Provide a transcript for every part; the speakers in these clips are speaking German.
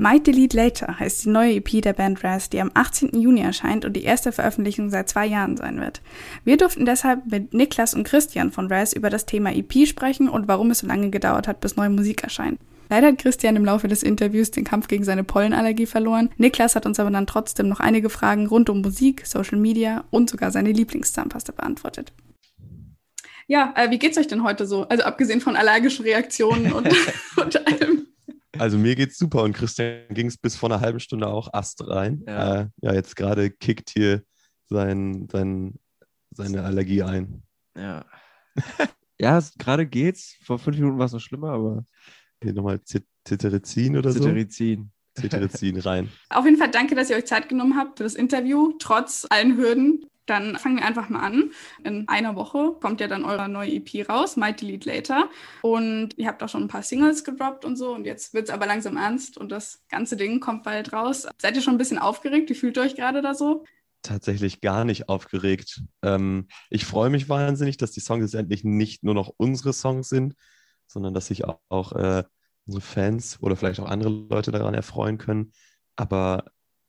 Might Delete Later heißt die neue EP der Band Raz, die am 18. Juni erscheint und die erste Veröffentlichung seit zwei Jahren sein wird. Wir durften deshalb mit Niklas und Christian von Raz über das Thema EP sprechen und warum es so lange gedauert hat, bis neue Musik erscheint. Leider hat Christian im Laufe des Interviews den Kampf gegen seine Pollenallergie verloren. Niklas hat uns aber dann trotzdem noch einige Fragen rund um Musik, Social Media und sogar seine Lieblingszahnpasta beantwortet. Ja, äh, wie geht's euch denn heute so? Also abgesehen von allergischen Reaktionen und, und allem. Also mir geht's super und Christian ging es bis vor einer halben Stunde auch Ast rein. Ja, äh, ja jetzt gerade kickt hier sein, sein, seine Allergie ein. Ja. ja, gerade geht's. Vor fünf Minuten war es noch schlimmer, aber. Hier nochmal Cetirizin oder Cetirizin. so? Cetirizin rein. Auf jeden Fall danke, dass ihr euch Zeit genommen habt für das Interview, trotz allen Hürden. Dann fangen wir einfach mal an. In einer Woche kommt ja dann eure neue EP raus, Might Delete Later. Und ihr habt auch schon ein paar Singles gedroppt und so. Und jetzt wird es aber langsam ernst und das ganze Ding kommt bald raus. Seid ihr schon ein bisschen aufgeregt? Wie fühlt ihr euch gerade da so? Tatsächlich gar nicht aufgeregt. Ähm, ich freue mich wahnsinnig, dass die Songs jetzt endlich nicht nur noch unsere Songs sind, sondern dass sich auch, auch äh, unsere Fans oder vielleicht auch andere Leute daran erfreuen können. Aber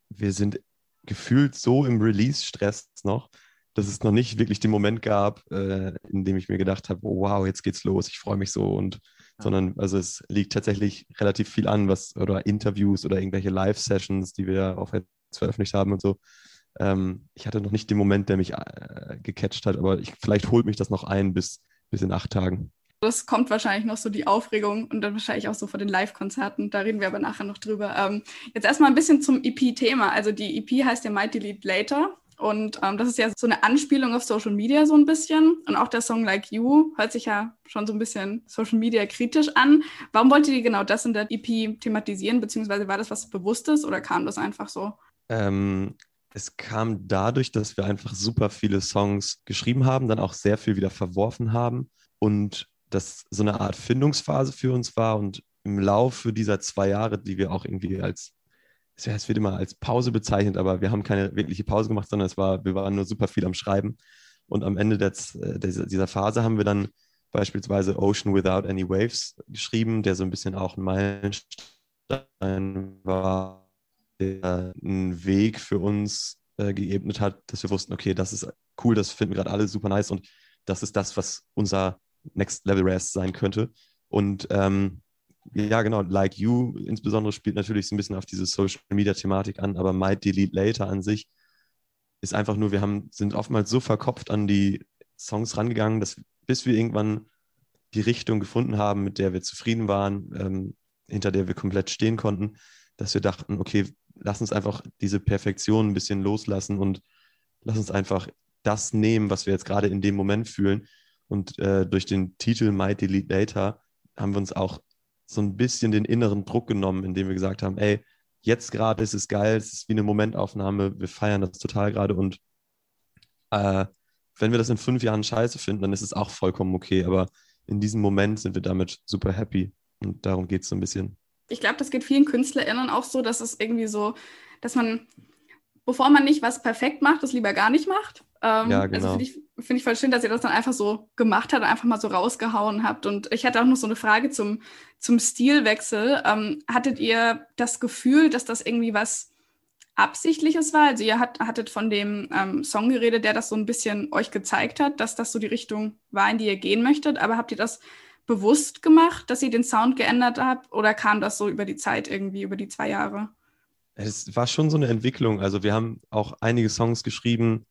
wir sind gefühlt so im Release-Stress noch, dass es noch nicht wirklich den Moment gab, äh, in dem ich mir gedacht habe, oh, wow, jetzt geht's los, ich freue mich so und sondern also es liegt tatsächlich relativ viel an, was oder Interviews oder irgendwelche Live-Sessions, die wir auch jetzt veröffentlicht haben und so. Ähm, ich hatte noch nicht den Moment, der mich äh, gecatcht hat, aber ich, vielleicht holt mich das noch ein bis, bis in acht Tagen. Das kommt wahrscheinlich noch so die Aufregung und dann wahrscheinlich auch so vor den Live-Konzerten. Da reden wir aber nachher noch drüber. Ähm, jetzt erstmal ein bisschen zum EP-Thema. Also die EP heißt ja Might Delete Later. Und ähm, das ist ja so eine Anspielung auf Social Media so ein bisschen. Und auch der Song Like You hört sich ja schon so ein bisschen Social Media kritisch an. Warum wollt ihr genau das in der EP thematisieren? Beziehungsweise war das was Bewusstes oder kam das einfach so? Ähm, es kam dadurch, dass wir einfach super viele Songs geschrieben haben, dann auch sehr viel wieder verworfen haben. Und das so eine Art Findungsphase für uns war und im Laufe dieser zwei Jahre, die wir auch irgendwie als, es wird immer als Pause bezeichnet, aber wir haben keine wirkliche Pause gemacht, sondern es war, wir waren nur super viel am Schreiben. Und am Ende der, dieser Phase haben wir dann beispielsweise Ocean Without Any Waves geschrieben, der so ein bisschen auch ein Meilenstein war, der einen Weg für uns äh, geebnet hat, dass wir wussten, okay, das ist cool, das finden gerade alle super nice und das ist das, was unser Next Level Rest sein könnte. Und ähm, ja, genau, Like You insbesondere spielt natürlich so ein bisschen auf diese Social Media Thematik an, aber Might Delete Later an sich ist einfach nur, wir haben, sind oftmals so verkopft an die Songs rangegangen, dass bis wir irgendwann die Richtung gefunden haben, mit der wir zufrieden waren, ähm, hinter der wir komplett stehen konnten, dass wir dachten, okay, lass uns einfach diese Perfektion ein bisschen loslassen und lass uns einfach das nehmen, was wir jetzt gerade in dem Moment fühlen und äh, durch den Titel Might Delete Later haben wir uns auch so ein bisschen den inneren Druck genommen, indem wir gesagt haben, ey, jetzt gerade ist es geil, es ist wie eine Momentaufnahme, wir feiern das total gerade und äh, wenn wir das in fünf Jahren scheiße finden, dann ist es auch vollkommen okay, aber in diesem Moment sind wir damit super happy und darum geht es so ein bisschen. Ich glaube, das geht vielen KünstlerInnen auch so, dass es irgendwie so, dass man, bevor man nicht was perfekt macht, das lieber gar nicht macht. Ähm, ja, also genau. Also finde ich, find ich voll schön, dass ihr das dann einfach so gemacht habt und einfach mal so rausgehauen habt. Und ich hatte auch noch so eine Frage zum, zum Stilwechsel. Ähm, hattet ihr das Gefühl, dass das irgendwie was Absichtliches war? Also ihr hat, hattet von dem ähm, Song geredet, der das so ein bisschen euch gezeigt hat, dass das so die Richtung war, in die ihr gehen möchtet. Aber habt ihr das bewusst gemacht, dass ihr den Sound geändert habt? Oder kam das so über die Zeit irgendwie, über die zwei Jahre? Es war schon so eine Entwicklung. Also wir haben auch einige Songs geschrieben,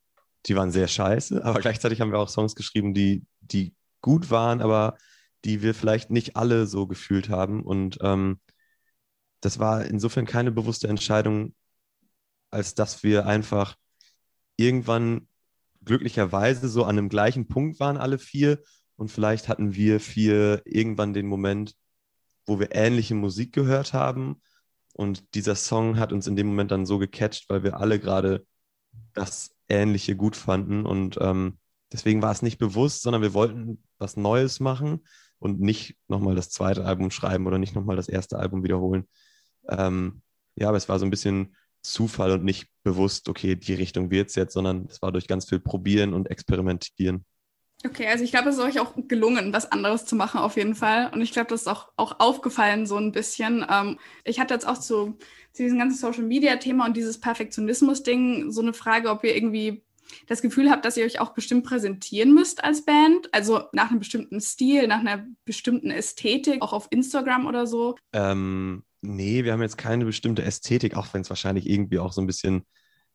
die waren sehr scheiße, aber gleichzeitig haben wir auch Songs geschrieben, die, die gut waren, aber die wir vielleicht nicht alle so gefühlt haben. Und ähm, das war insofern keine bewusste Entscheidung, als dass wir einfach irgendwann glücklicherweise so an einem gleichen Punkt waren, alle vier. Und vielleicht hatten wir vier irgendwann den Moment, wo wir ähnliche Musik gehört haben. Und dieser Song hat uns in dem Moment dann so gecatcht, weil wir alle gerade das Ähnliche gut fanden. Und ähm, deswegen war es nicht bewusst, sondern wir wollten was Neues machen und nicht nochmal das zweite Album schreiben oder nicht nochmal das erste Album wiederholen. Ähm, ja, aber es war so ein bisschen Zufall und nicht bewusst, okay, die Richtung wird es jetzt, sondern es war durch ganz viel Probieren und Experimentieren. Okay, also ich glaube, es ist euch auch gelungen, was anderes zu machen auf jeden Fall. Und ich glaube, das ist auch, auch aufgefallen so ein bisschen. Ähm, ich hatte jetzt auch zu, zu diesem ganzen Social-Media-Thema und dieses Perfektionismus-Ding so eine Frage, ob ihr irgendwie das Gefühl habt, dass ihr euch auch bestimmt präsentieren müsst als Band, also nach einem bestimmten Stil, nach einer bestimmten Ästhetik, auch auf Instagram oder so? Ähm, nee, wir haben jetzt keine bestimmte Ästhetik, auch wenn es wahrscheinlich irgendwie auch so ein bisschen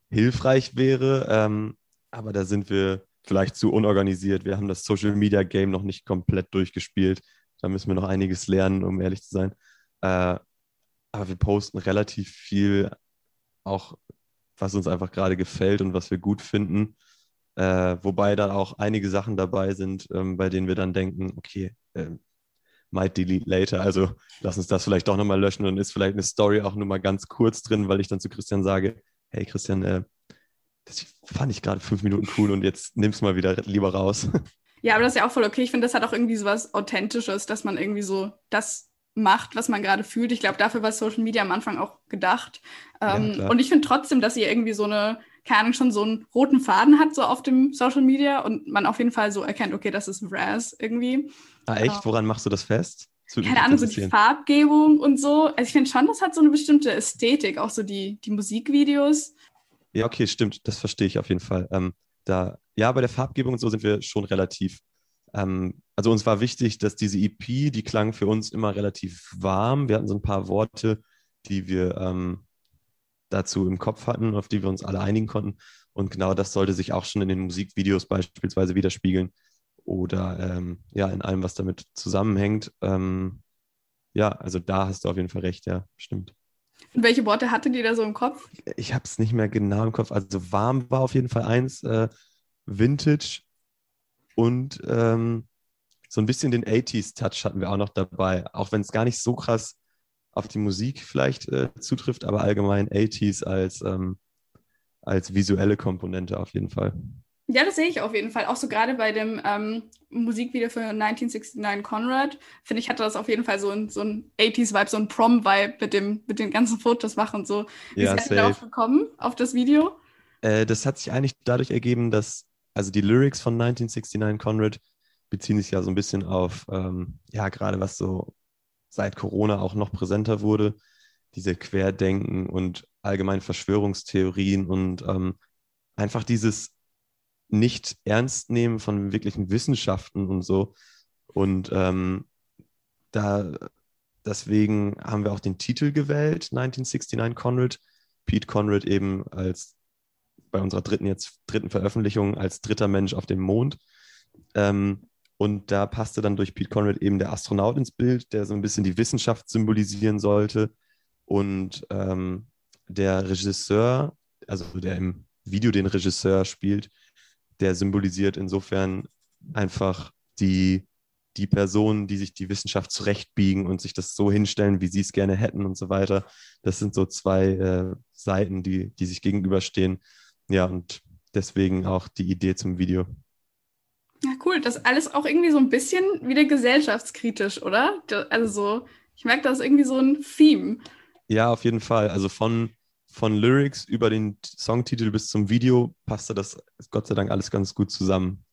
hilfreich wäre. Ähm, aber da sind wir vielleicht zu unorganisiert. Wir haben das Social Media Game noch nicht komplett durchgespielt. Da müssen wir noch einiges lernen, um ehrlich zu sein. Äh, aber wir posten relativ viel, auch was uns einfach gerade gefällt und was wir gut finden. Äh, wobei da auch einige Sachen dabei sind, ähm, bei denen wir dann denken, okay, äh, might delete later. Also lass uns das vielleicht doch nochmal löschen und ist vielleicht eine Story auch nur mal ganz kurz drin, weil ich dann zu Christian sage, hey Christian, äh, das fand ich gerade fünf Minuten cool und jetzt nimm's mal wieder lieber raus. Ja, aber das ist ja auch voll okay. Ich finde, das hat auch irgendwie so was Authentisches, dass man irgendwie so das macht, was man gerade fühlt. Ich glaube, dafür war Social Media am Anfang auch gedacht. Ähm, ja, und ich finde trotzdem, dass ihr irgendwie so eine, keine Ahnung, schon so einen roten Faden hat, so auf dem Social Media und man auf jeden Fall so erkennt, okay, das ist Raz irgendwie. Ah, echt? Ähm, Woran machst du das fest? Keine Ahnung, so die Farbgebung und so. Also ich finde schon, das hat so eine bestimmte Ästhetik, auch so die, die Musikvideos. Ja, okay, stimmt. Das verstehe ich auf jeden Fall. Ähm, da, ja, bei der Farbgebung und so sind wir schon relativ. Ähm, also uns war wichtig, dass diese EP, die klang für uns immer relativ warm. Wir hatten so ein paar Worte, die wir ähm, dazu im Kopf hatten, auf die wir uns alle einigen konnten. Und genau das sollte sich auch schon in den Musikvideos beispielsweise widerspiegeln oder ähm, ja, in allem, was damit zusammenhängt. Ähm, ja, also da hast du auf jeden Fall recht, ja, stimmt. Und welche Worte hattet ihr da so im Kopf? Ich habe es nicht mehr genau im Kopf. Also warm war auf jeden Fall eins, äh, Vintage und ähm, so ein bisschen den 80s-Touch hatten wir auch noch dabei. Auch wenn es gar nicht so krass auf die Musik vielleicht äh, zutrifft, aber allgemein 80s als, ähm, als visuelle Komponente auf jeden Fall. Ja, das sehe ich auf jeden Fall. Auch so gerade bei dem ähm, Musikvideo für 1969 Conrad, finde ich, hatte das auf jeden Fall so ein, so ein 80s-Vibe, so ein Prom-Vibe mit, mit den ganzen Fotos machen und so. Wie ja, seid ihr darauf gekommen, auf das Video? Äh, das hat sich eigentlich dadurch ergeben, dass, also die Lyrics von 1969 Conrad beziehen sich ja so ein bisschen auf, ähm, ja, gerade was so seit Corona auch noch präsenter wurde, diese Querdenken und allgemein Verschwörungstheorien und ähm, einfach dieses nicht ernst nehmen von wirklichen Wissenschaften und so. Und ähm, da deswegen haben wir auch den Titel gewählt, 1969 Conrad. Pete Conrad eben als bei unserer dritten jetzt dritten Veröffentlichung als dritter Mensch auf dem Mond. Ähm, und da passte dann durch Pete Conrad eben der Astronaut ins Bild, der so ein bisschen die Wissenschaft symbolisieren sollte. Und ähm, der Regisseur, also der im Video den Regisseur spielt, der symbolisiert insofern einfach die, die Personen, die sich die Wissenschaft zurechtbiegen und sich das so hinstellen, wie sie es gerne hätten und so weiter. Das sind so zwei äh, Seiten, die, die sich gegenüberstehen. Ja, und deswegen auch die Idee zum Video. Ja, cool. Das ist alles auch irgendwie so ein bisschen wieder gesellschaftskritisch, oder? Also so, ich merke, das ist irgendwie so ein Theme. Ja, auf jeden Fall. Also von von Lyrics über den Songtitel bis zum Video passte das Gott sei Dank alles ganz gut zusammen.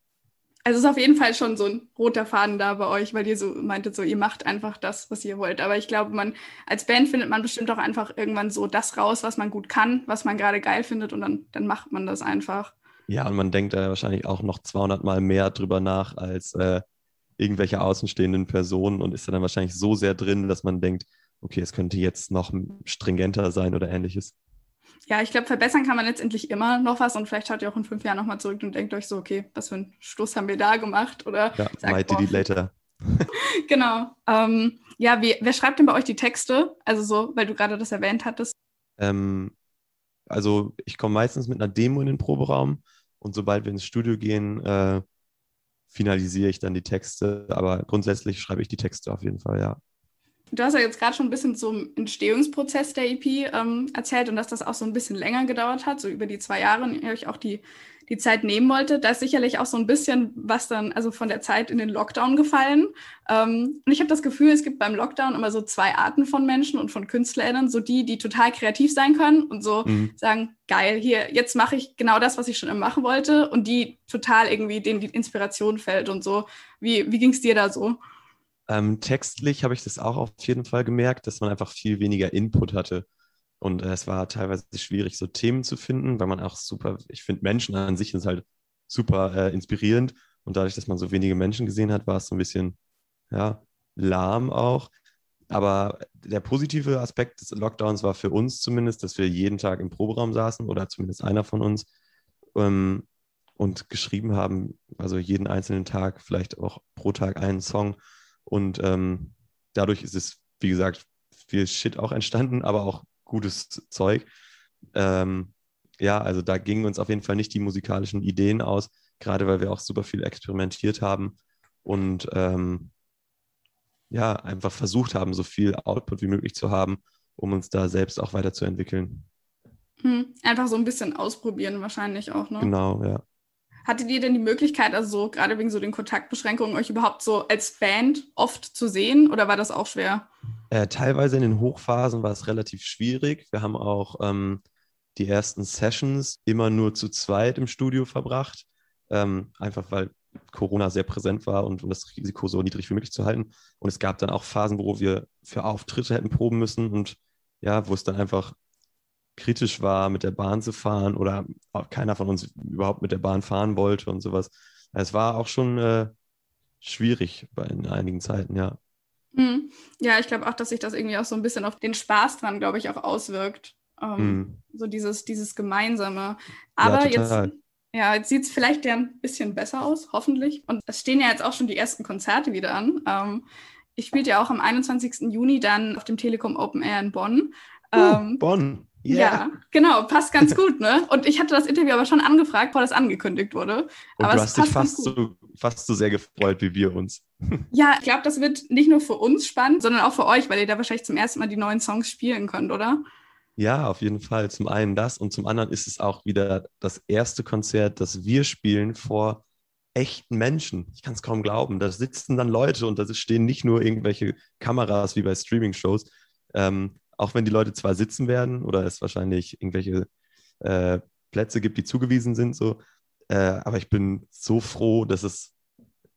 Also es ist auf jeden Fall schon so ein roter Faden da bei euch, weil ihr so meintet, so ihr macht einfach das, was ihr wollt. Aber ich glaube, man als Band findet man bestimmt auch einfach irgendwann so das raus, was man gut kann, was man gerade geil findet und dann, dann macht man das einfach. Ja, und man denkt da wahrscheinlich auch noch 200 Mal mehr drüber nach als äh, irgendwelche außenstehenden Personen und ist dann wahrscheinlich so sehr drin, dass man denkt, okay, es könnte jetzt noch stringenter sein oder ähnliches ja, ich glaube, verbessern kann man letztendlich immer noch was und vielleicht schaut ihr auch in fünf Jahren nochmal zurück und denkt euch so, okay, was für einen Stoß haben wir da gemacht? Oder ja, sagt, might delete later. genau. Ähm, ja, wie, wer schreibt denn bei euch die Texte? Also so, weil du gerade das erwähnt hattest. Ähm, also ich komme meistens mit einer Demo in den Proberaum und sobald wir ins Studio gehen, äh, finalisiere ich dann die Texte. Aber grundsätzlich schreibe ich die Texte auf jeden Fall, ja. Du hast ja jetzt gerade schon ein bisschen zum Entstehungsprozess der EP ähm, erzählt und dass das auch so ein bisschen länger gedauert hat, so über die zwei Jahre und ihr euch auch die, die Zeit nehmen wollte. Da ist sicherlich auch so ein bisschen was dann, also von der Zeit in den Lockdown gefallen. Ähm, und ich habe das Gefühl, es gibt beim Lockdown immer so zwei Arten von Menschen und von KünstlerInnen. So die, die total kreativ sein können und so mhm. sagen, geil, hier, jetzt mache ich genau das, was ich schon immer machen wollte. Und die total irgendwie, denen die Inspiration fällt und so. Wie, wie ging es dir da so? Ähm, textlich habe ich das auch auf jeden Fall gemerkt, dass man einfach viel weniger Input hatte. Und äh, es war teilweise schwierig, so Themen zu finden, weil man auch super, ich finde Menschen an sich sind halt super äh, inspirierend. Und dadurch, dass man so wenige Menschen gesehen hat, war es so ein bisschen, ja, lahm auch. Aber der positive Aspekt des Lockdowns war für uns zumindest, dass wir jeden Tag im Proberaum saßen oder zumindest einer von uns ähm, und geschrieben haben, also jeden einzelnen Tag, vielleicht auch pro Tag einen Song und ähm, dadurch ist es, wie gesagt, viel Shit auch entstanden, aber auch gutes Zeug. Ähm, ja, also da gingen uns auf jeden Fall nicht die musikalischen Ideen aus, gerade weil wir auch super viel experimentiert haben und ähm, ja, einfach versucht haben, so viel Output wie möglich zu haben, um uns da selbst auch weiterzuentwickeln. Hm, einfach so ein bisschen ausprobieren wahrscheinlich auch, ne? Genau, ja. Hattet ihr denn die Möglichkeit, also so, gerade wegen so den Kontaktbeschränkungen, euch überhaupt so als Band oft zu sehen oder war das auch schwer? Äh, teilweise in den Hochphasen war es relativ schwierig. Wir haben auch ähm, die ersten Sessions immer nur zu zweit im Studio verbracht, ähm, einfach weil Corona sehr präsent war und um das Risiko so niedrig wie möglich zu halten. Und es gab dann auch Phasen, wo wir für Auftritte hätten proben müssen und ja, wo es dann einfach kritisch war, mit der Bahn zu fahren oder keiner von uns überhaupt mit der Bahn fahren wollte und sowas. Es war auch schon äh, schwierig bei, in einigen Zeiten, ja. Mhm. Ja, ich glaube auch, dass sich das irgendwie auch so ein bisschen auf den Spaß dran, glaube ich, auch auswirkt. Ähm, mhm. So dieses, dieses Gemeinsame. Aber ja, jetzt, ja, jetzt sieht es vielleicht ja ein bisschen besser aus, hoffentlich. Und es stehen ja jetzt auch schon die ersten Konzerte wieder an. Ähm, ich spielte ja auch am 21. Juni dann auf dem Telekom Open Air in Bonn. Uh, ähm, Bonn. Yeah. Ja, genau, passt ganz gut, ne? Und ich hatte das Interview aber schon angefragt, bevor das angekündigt wurde. Und aber du hast dich fast so, fast so sehr gefreut wie wir uns. Ja, ich glaube, das wird nicht nur für uns spannend, sondern auch für euch, weil ihr da wahrscheinlich zum ersten Mal die neuen Songs spielen könnt, oder? Ja, auf jeden Fall. Zum einen das und zum anderen ist es auch wieder das erste Konzert, das wir spielen vor echten Menschen. Ich kann es kaum glauben. Da sitzen dann Leute und da stehen nicht nur irgendwelche Kameras wie bei Streaming-Shows. Ähm, auch wenn die Leute zwar sitzen werden oder es wahrscheinlich irgendwelche äh, Plätze gibt, die zugewiesen sind, so. Äh, aber ich bin so froh, dass es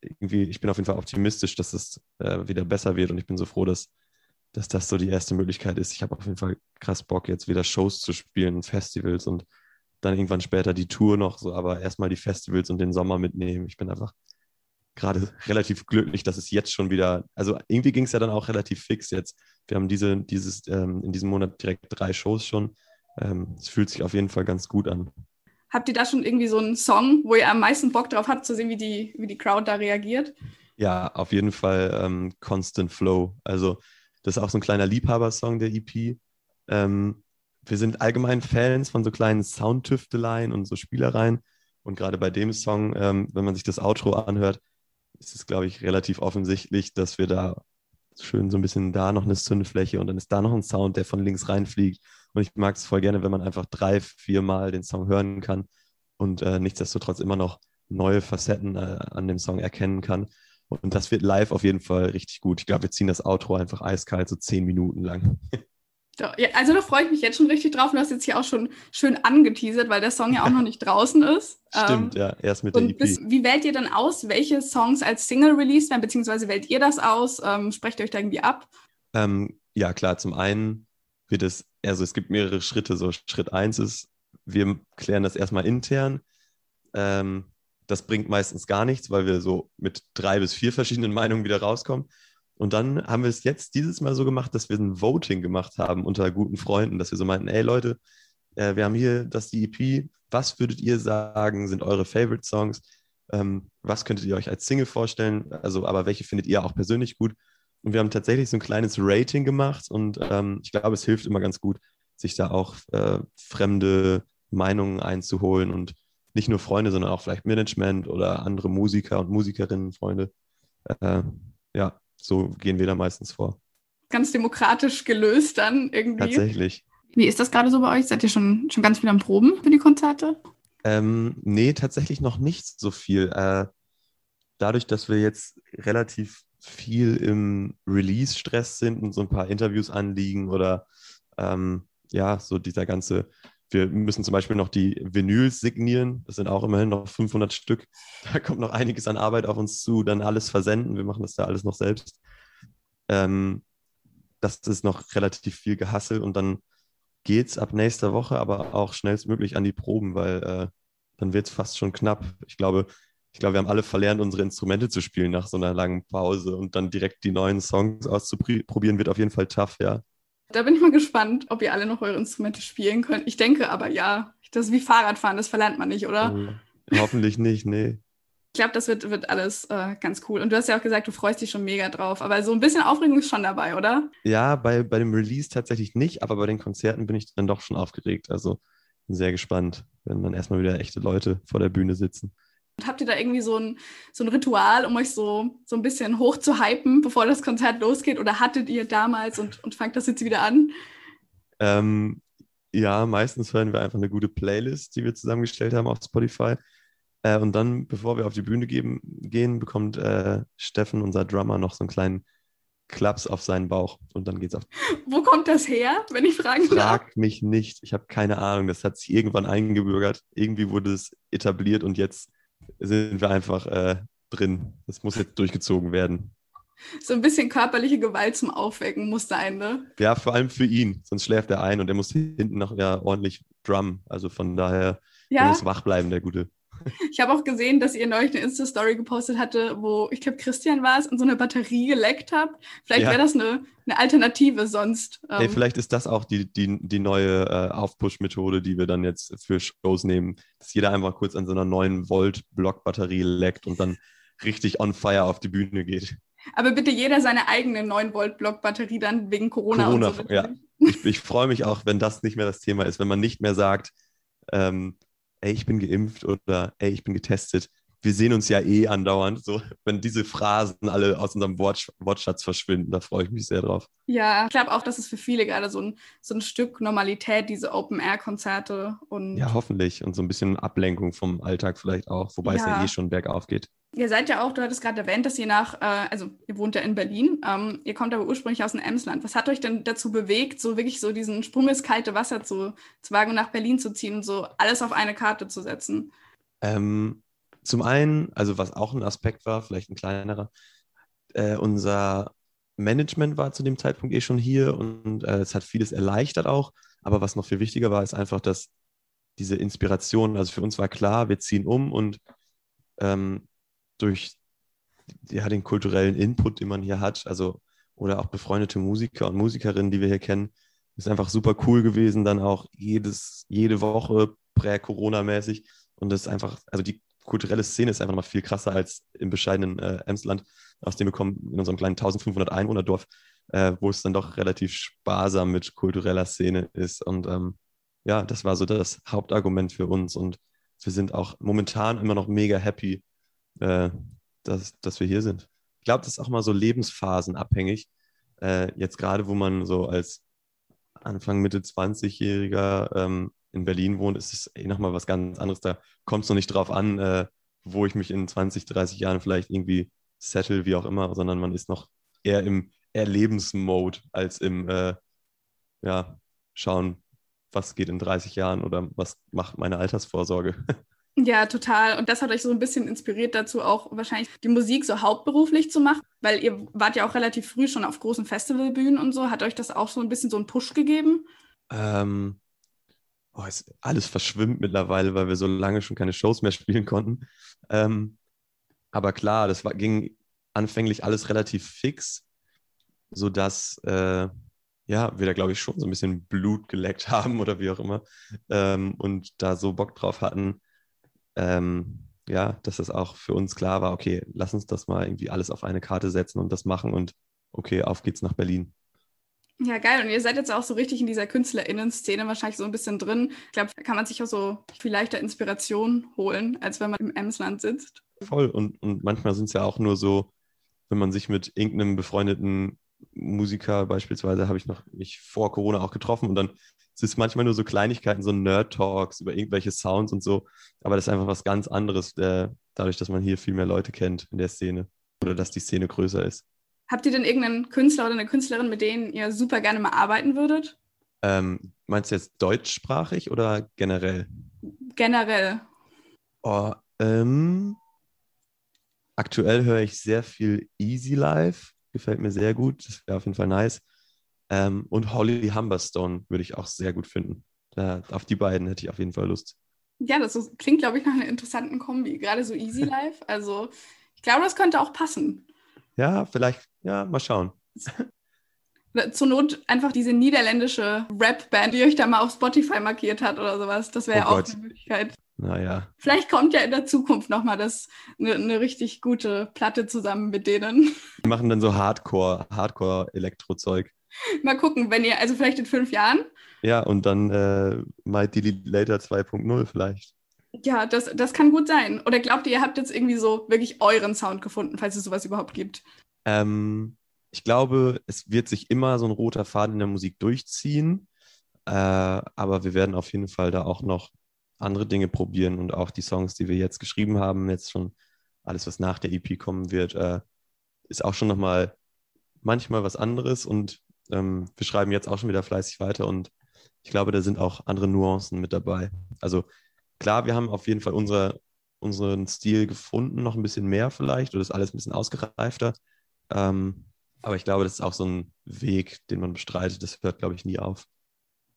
irgendwie, ich bin auf jeden Fall optimistisch, dass es äh, wieder besser wird und ich bin so froh, dass, dass das so die erste Möglichkeit ist. Ich habe auf jeden Fall krass Bock, jetzt wieder Shows zu spielen und Festivals und dann irgendwann später die Tour noch so, aber erstmal die Festivals und den Sommer mitnehmen. Ich bin einfach gerade relativ glücklich, dass es jetzt schon wieder, also irgendwie ging es ja dann auch relativ fix jetzt. Wir haben diese, dieses, ähm, in diesem Monat direkt drei Shows schon. Ähm, es fühlt sich auf jeden Fall ganz gut an. Habt ihr da schon irgendwie so einen Song, wo ihr am meisten Bock drauf habt, zu sehen, wie die, wie die Crowd da reagiert? Ja, auf jeden Fall ähm, Constant Flow. Also, das ist auch so ein kleiner Liebhabersong der EP. Ähm, wir sind allgemein Fans von so kleinen Soundtüfteleien und so Spielereien. Und gerade bei dem Song, ähm, wenn man sich das Outro anhört, ist es, glaube ich, relativ offensichtlich, dass wir da schön so ein bisschen da noch eine Zündfläche und dann ist da noch ein Sound, der von links reinfliegt. Und ich mag es voll gerne, wenn man einfach drei, vier Mal den Song hören kann und äh, nichtsdestotrotz immer noch neue Facetten äh, an dem Song erkennen kann. Und das wird live auf jeden Fall richtig gut. Ich glaube, wir ziehen das Outro einfach eiskalt, so zehn Minuten lang. Also da freue ich mich jetzt schon richtig drauf. Du hast jetzt hier auch schon schön angeteasert, weil der Song ja auch noch nicht draußen ist. Stimmt, ähm, ja, erst mit der EP. Bis, wie wählt ihr dann aus, welche Songs als Single released werden, beziehungsweise wählt ihr das aus? Ähm, sprecht ihr euch da irgendwie ab? Ähm, ja, klar, zum einen wird es, also es gibt mehrere Schritte. So Schritt eins ist, wir klären das erstmal intern. Ähm, das bringt meistens gar nichts, weil wir so mit drei bis vier verschiedenen Meinungen wieder rauskommen. Und dann haben wir es jetzt dieses Mal so gemacht, dass wir ein Voting gemacht haben unter guten Freunden, dass wir so meinten, ey Leute, äh, wir haben hier das die EP, was würdet ihr sagen, sind eure Favorite Songs? Ähm, was könntet ihr euch als Single vorstellen? Also, aber welche findet ihr auch persönlich gut? Und wir haben tatsächlich so ein kleines Rating gemacht und ähm, ich glaube, es hilft immer ganz gut, sich da auch äh, fremde Meinungen einzuholen und nicht nur Freunde, sondern auch vielleicht Management oder andere Musiker und Musikerinnen, Freunde. Äh, ja, so gehen wir da meistens vor. ganz demokratisch gelöst dann irgendwie. Tatsächlich. Wie ist das gerade so bei euch? Seid ihr schon, schon ganz viel am Proben für die Konzerte? Ähm, nee, tatsächlich noch nicht so viel. Äh, dadurch, dass wir jetzt relativ viel im Release-Stress sind und so ein paar Interviews anliegen oder ähm, ja, so dieser ganze, wir müssen zum Beispiel noch die Vinyls signieren, das sind auch immerhin noch 500 Stück, da kommt noch einiges an Arbeit auf uns zu, dann alles versenden, wir machen das da alles noch selbst. Ähm, das ist noch relativ viel Gehassel und dann geht es ab nächster Woche aber auch schnellstmöglich an die Proben, weil äh, dann wird es fast schon knapp. Ich glaube, ich glaube, wir haben alle verlernt, unsere Instrumente zu spielen nach so einer langen Pause und dann direkt die neuen Songs auszuprobieren, wird auf jeden Fall tough, ja. Da bin ich mal gespannt, ob ihr alle noch eure Instrumente spielen könnt. Ich denke aber ja. Das ist wie Fahrradfahren, das verlernt man nicht, oder? Mhm. Hoffentlich nicht, nee. Ich glaube, das wird, wird alles äh, ganz cool. Und du hast ja auch gesagt, du freust dich schon mega drauf. Aber so ein bisschen Aufregung ist schon dabei, oder? Ja, bei, bei dem Release tatsächlich nicht, aber bei den Konzerten bin ich dann doch schon aufgeregt. Also bin sehr gespannt, wenn dann erstmal wieder echte Leute vor der Bühne sitzen. Und habt ihr da irgendwie so ein, so ein Ritual, um euch so, so ein bisschen hoch zu hypen, bevor das Konzert losgeht? Oder hattet ihr damals und, und fangt das jetzt wieder an? Ähm, ja, meistens hören wir einfach eine gute Playlist, die wir zusammengestellt haben auf Spotify. Äh, und dann, bevor wir auf die Bühne geben, gehen, bekommt äh, Steffen, unser Drummer, noch so einen kleinen Klaps auf seinen Bauch und dann geht's auf. Wo kommt das her, wenn ich fragen darf? Frag mich nicht. Ich habe keine Ahnung. Das hat sich irgendwann eingebürgert. Irgendwie wurde es etabliert und jetzt sind wir einfach äh, drin. Das muss jetzt durchgezogen werden. So ein bisschen körperliche Gewalt zum Aufwecken muss sein, ne? Ja, vor allem für ihn. Sonst schläft er ein und er muss hinten noch ja ordentlich drummen. Also von daher, ja. muss wach bleiben, der Gute. Ich habe auch gesehen, dass ihr neulich eine Insta-Story gepostet hatte, wo, ich glaube, Christian war es, und so eine Batterie geleckt habt. Vielleicht ja. wäre das eine, eine Alternative sonst. Ähm. Hey, vielleicht ist das auch die, die, die neue äh, Aufpush-Methode, die wir dann jetzt für Shows nehmen, dass jeder einfach kurz an so einer 9 Volt-Block-Batterie leckt und dann richtig on fire auf die Bühne geht. Aber bitte jeder seine eigene 9-Volt-Block-Batterie dann wegen Corona. Corona, so. ja. Ich, ich freue mich auch, wenn das nicht mehr das Thema ist, wenn man nicht mehr sagt, ähm, ey, ich bin geimpft oder ey, ich bin getestet. Wir sehen uns ja eh andauernd. So, wenn diese Phrasen alle aus unserem Wort, Wortschatz verschwinden, da freue ich mich sehr drauf. Ja, ich glaube auch, das ist für viele gerade so ein, so ein Stück Normalität, diese Open-Air-Konzerte. Ja, hoffentlich. Und so ein bisschen Ablenkung vom Alltag vielleicht auch, wobei ja. es ja eh schon bergauf geht. Ihr seid ja auch, du hattest gerade erwähnt, dass ihr nach, äh, also ihr wohnt ja in Berlin, ähm, ihr kommt aber ursprünglich aus dem Emsland. Was hat euch denn dazu bewegt, so wirklich so diesen Sprung ins kalte Wasser zu, zu wagen und nach Berlin zu ziehen und so alles auf eine Karte zu setzen? Ähm, zum einen, also was auch ein Aspekt war, vielleicht ein kleinerer, äh, unser Management war zu dem Zeitpunkt eh schon hier und äh, es hat vieles erleichtert auch. Aber was noch viel wichtiger war, ist einfach, dass diese Inspiration, also für uns war klar, wir ziehen um und ähm, durch ja, den kulturellen Input, den man hier hat, also oder auch befreundete Musiker und Musikerinnen, die wir hier kennen, ist einfach super cool gewesen, dann auch jedes, jede Woche prä-Corona-mäßig. Und das ist einfach, also die kulturelle Szene ist einfach noch mal viel krasser als im bescheidenen äh, Emsland, aus dem wir kommen, in unserem kleinen 1500 Einwohner-Dorf, äh, wo es dann doch relativ sparsam mit kultureller Szene ist. Und ähm, ja, das war so das Hauptargument für uns. Und wir sind auch momentan immer noch mega happy, äh, dass, dass wir hier sind. Ich glaube, das ist auch mal so lebensphasenabhängig. Äh, jetzt gerade, wo man so als Anfang, Mitte 20-Jähriger ähm, in Berlin wohnt, ist es eh nochmal was ganz anderes. Da kommt es noch nicht drauf an, äh, wo ich mich in 20, 30 Jahren vielleicht irgendwie settle, wie auch immer, sondern man ist noch eher im Erlebensmode als im äh, ja, schauen, was geht in 30 Jahren oder was macht meine Altersvorsorge. Ja, total. Und das hat euch so ein bisschen inspiriert dazu, auch wahrscheinlich die Musik so hauptberuflich zu machen, weil ihr wart ja auch relativ früh schon auf großen Festivalbühnen und so. Hat euch das auch so ein bisschen so einen Push gegeben? Ähm, oh, ist, alles verschwimmt mittlerweile, weil wir so lange schon keine Shows mehr spielen konnten. Ähm, aber klar, das war, ging anfänglich alles relativ fix, sodass äh, ja, wir da, glaube ich, schon so ein bisschen Blut geleckt haben oder wie auch immer ähm, und da so Bock drauf hatten, ähm, ja, dass es auch für uns klar war, okay, lass uns das mal irgendwie alles auf eine Karte setzen und das machen und okay, auf geht's nach Berlin. Ja, geil. Und ihr seid jetzt auch so richtig in dieser KünstlerInnen-Szene wahrscheinlich so ein bisschen drin. Ich glaube, da kann man sich auch so viel leichter Inspiration holen, als wenn man im Emsland sitzt. Voll. Und, und manchmal sind es ja auch nur so, wenn man sich mit irgendeinem befreundeten Musiker beispielsweise habe ich noch mich vor Corona auch getroffen und dann es ist manchmal nur so Kleinigkeiten, so Nerd-Talks über irgendwelche Sounds und so. Aber das ist einfach was ganz anderes, äh, dadurch, dass man hier viel mehr Leute kennt in der Szene oder dass die Szene größer ist. Habt ihr denn irgendeinen Künstler oder eine Künstlerin, mit denen ihr super gerne mal arbeiten würdet? Ähm, meinst du jetzt deutschsprachig oder generell? Generell. Oh, ähm, aktuell höre ich sehr viel Easy Life. Gefällt mir sehr gut. Das wäre auf jeden Fall nice. Ähm, und Holly Humberstone würde ich auch sehr gut finden. Da, auf die beiden hätte ich auf jeden Fall Lust. Ja, das ist, klingt, glaube ich, nach einer interessanten Kombi. Gerade so Easy Life. Also, ich glaube, das könnte auch passen. Ja, vielleicht, ja, mal schauen. Zur Not einfach diese niederländische Rap-Band, die euch da mal auf Spotify markiert hat oder sowas. Das wäre oh ja auch Gott. eine Möglichkeit. Naja. Vielleicht kommt ja in der Zukunft nochmal eine, eine richtig gute Platte zusammen mit denen. Die machen dann so Hardcore, Hardcore-Elektro-Zeug. Mal gucken, wenn ihr, also vielleicht in fünf Jahren. Ja, und dann äh, Might Delete Later 2.0 vielleicht. Ja, das, das kann gut sein. Oder glaubt ihr, ihr habt jetzt irgendwie so wirklich euren Sound gefunden, falls es sowas überhaupt gibt? Ähm, ich glaube, es wird sich immer so ein roter Faden in der Musik durchziehen. Äh, aber wir werden auf jeden Fall da auch noch andere Dinge probieren und auch die Songs, die wir jetzt geschrieben haben, jetzt schon alles, was nach der EP kommen wird, äh, ist auch schon nochmal manchmal was anderes und ähm, wir schreiben jetzt auch schon wieder fleißig weiter und ich glaube, da sind auch andere Nuancen mit dabei. Also klar, wir haben auf jeden Fall unser, unseren Stil gefunden, noch ein bisschen mehr vielleicht oder ist alles ein bisschen ausgereifter. Ähm, aber ich glaube, das ist auch so ein Weg, den man bestreitet. Das hört, glaube ich, nie auf.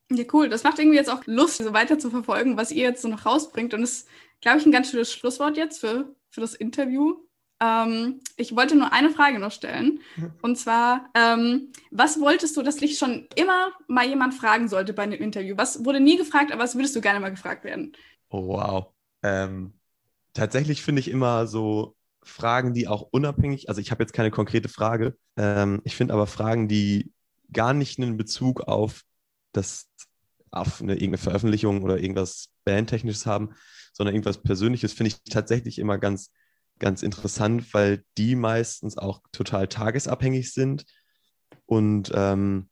Ja, cool. Das macht irgendwie jetzt auch Lust, so weiter zu verfolgen, was ihr jetzt so noch rausbringt. Und das ist, glaube ich, ein ganz schönes Schlusswort jetzt für, für das Interview. Ähm, ich wollte nur eine Frage noch stellen. Und zwar, ähm, was wolltest du, dass dich schon immer mal jemand fragen sollte bei einem Interview? Was wurde nie gefragt, aber was würdest du gerne mal gefragt werden? Oh, wow. Ähm, tatsächlich finde ich immer so Fragen, die auch unabhängig, also ich habe jetzt keine konkrete Frage, ähm, ich finde aber Fragen, die gar nicht einen Bezug auf das, auf eine, irgendeine Veröffentlichung oder irgendwas Bandtechnisches haben, sondern irgendwas Persönliches, finde ich tatsächlich immer ganz ganz interessant, weil die meistens auch total tagesabhängig sind und ähm,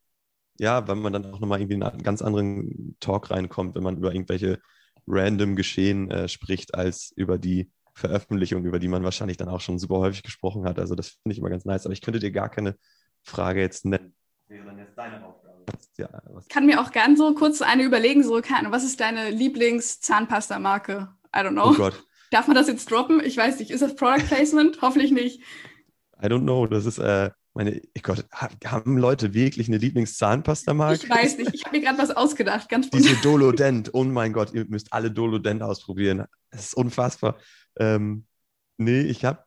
ja, weil man dann auch nochmal irgendwie in einen ganz anderen Talk reinkommt, wenn man über irgendwelche random Geschehen äh, spricht, als über die Veröffentlichung, über die man wahrscheinlich dann auch schon super häufig gesprochen hat. Also das finde ich immer ganz nice. Aber ich könnte dir gar keine Frage jetzt nennen. Wäre dann jetzt deine Aufgabe. Ja, ich kann mir auch gern so kurz eine überlegen, so, was ist deine Lieblings-Zahnpasta-Marke? I don't know. Oh Gott. Darf man das jetzt droppen? Ich weiß nicht. Ist das Product Placement? Hoffentlich nicht. I don't know. Das ist, äh, meine, ich Gott, haben Leute wirklich eine Lieblingszahnpasta-Marke? Ich weiß nicht. Ich habe mir gerade was ausgedacht. Ganz Diese Dolodent. Oh mein Gott, ihr müsst alle Dolodent ausprobieren. Das ist unfassbar. Ähm, nee, ich habe,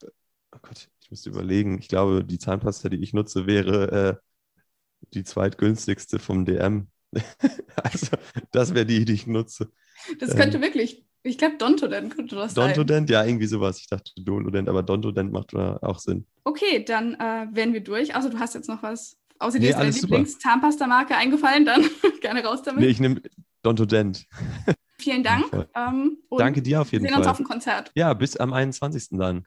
oh Gott, ich müsste überlegen. Ich glaube, die Zahnpasta, die ich nutze, wäre äh, die zweitgünstigste vom DM. also, das wäre die, die ich nutze. Das könnte ähm, wirklich ich glaube, Dontodent könnte das sein. Dontodent, ja, irgendwie sowas. Ich dachte Dolodent, aber Dontodent macht auch Sinn. Okay, dann äh, wären wir durch. Also du hast jetzt noch was, außer dir ist deine Lieblings-Zahnpasta-Marke eingefallen, dann gerne raus damit. Nee, ich nehme Dontodent. Vielen Dank. Ähm, Danke dir auf jeden Fall. Wir sehen uns auf dem Konzert. Ja, bis am 21. dann.